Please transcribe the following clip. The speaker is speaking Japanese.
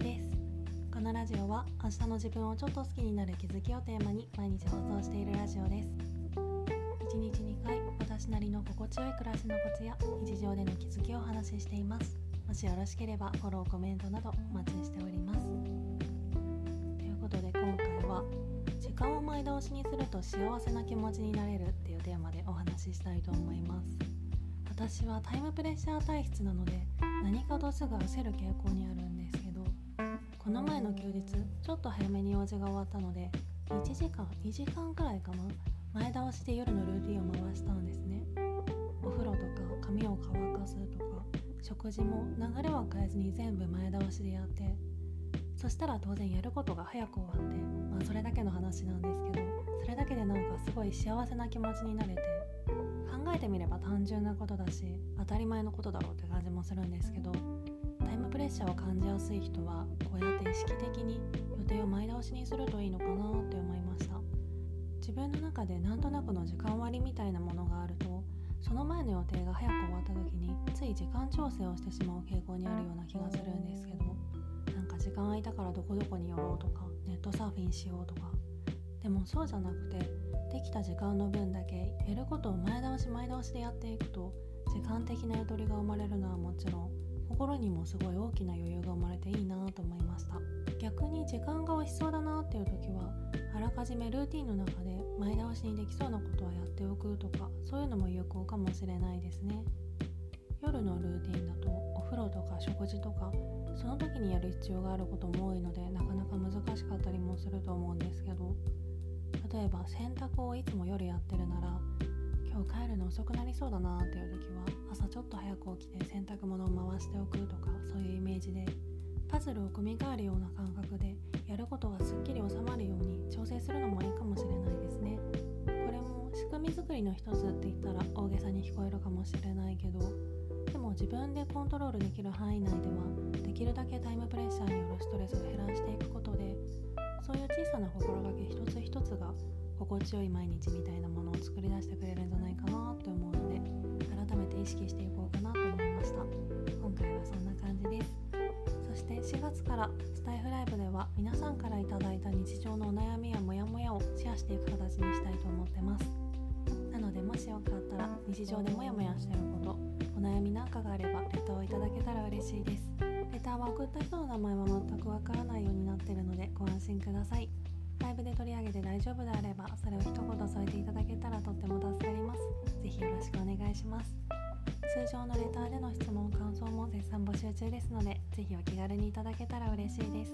です。このラジオは明日の自分をちょっと好きになる気づきをテーマに毎日放送しているラジオです。1日2回私なりの心地よい暮らしのコツや日常での気づきをお話ししています。もしよろしければフォローコメントなどお待ちしております。ということで今回は時間を前倒しにすると幸せな気持ちになれるっていうテーマでお話ししたいと思います。私はタイムプレッシャー体質なので何かとすぐ焦る傾向にあるんです。この前の休日ちょっと早めに用事が終わったので1時間2時間くらいかな前倒しで夜のルーティンを回したんですね。お風呂とか髪を乾かすとか食事も流れは変えずに全部前倒しでやってそしたら当然やることが早く終わってまあそれだけの話なんですけどそれだけでなんかすごい幸せな気持ちになれて考えてみれば単純なことだし当たり前のことだろうって感じもするんですけどタイムプレッシャーを感じやすい人はこうやって意識的に予定を前倒しにするといいのかなって思いました。自分の中でなんとなくの時間割みたいなものがあるとその前の予定が早く終わった時につい時間調整をしてしまう傾向にあるような気がするんですけどなんか時間空いたからどこどこに寄ろうとかネットサーフィンしようとか。でもそうじゃなくてできた時間の分だけやることを前倒し前倒しでやっていくと時間的なゆとりが生まれるのはもちろん心にもすごい大きな余裕が生まれていいなと思いました。逆に時間が美味しそうだなっていう時はあらかじめルーティンの中で前倒しにできそうなことはやっておくとかそういうのも有効かもしれないですね。夜のルーティンだとお風呂とか食事とかその時にやる必要があることも多いのでなかなか難しかったりもすると思うんですけど例えば洗濯をいつも夜やってるなら今日帰るの遅くなりそうだなっていう時は朝ちょっと早く起きて洗濯物を回しておくとかそういうイメージでパズルを組み替えるような感覚でやることがすっきり収まるように調整するのもいいかもしれないですね。これも仕組み作りの一つって言ったら大げさに聞こえるかもしれないけどでも自分でコントロールできる範囲内ではできるだけタイムプレッシャーによるストレスを減らしていくことでそういう小さな心がけ一つ一つが心地よい毎日みたいなものを作り出してくれるんじゃないかなって思うので改めて意識していこうかなと思いました。今回はそんな感じです。そして4月からスタイフライブでは皆さんから頂いた日常のお悩みやモヤモヤをシェアしていく形にしたいと思ってます。なのでもしよかったら日常でモヤモヤしてることお悩みなんかがあればレターをいただけたら嬉しいです。レターは送った人の名前は全くわからないようになってるのでご安心ください。ライブで取り上げて大丈夫であればそれを一言添えていただけたらとっても助かります。ぜひよろしくお願いします。通常のレターでの質問感想も絶賛募集中ですのでぜひお気軽にいただけたら嬉しいです。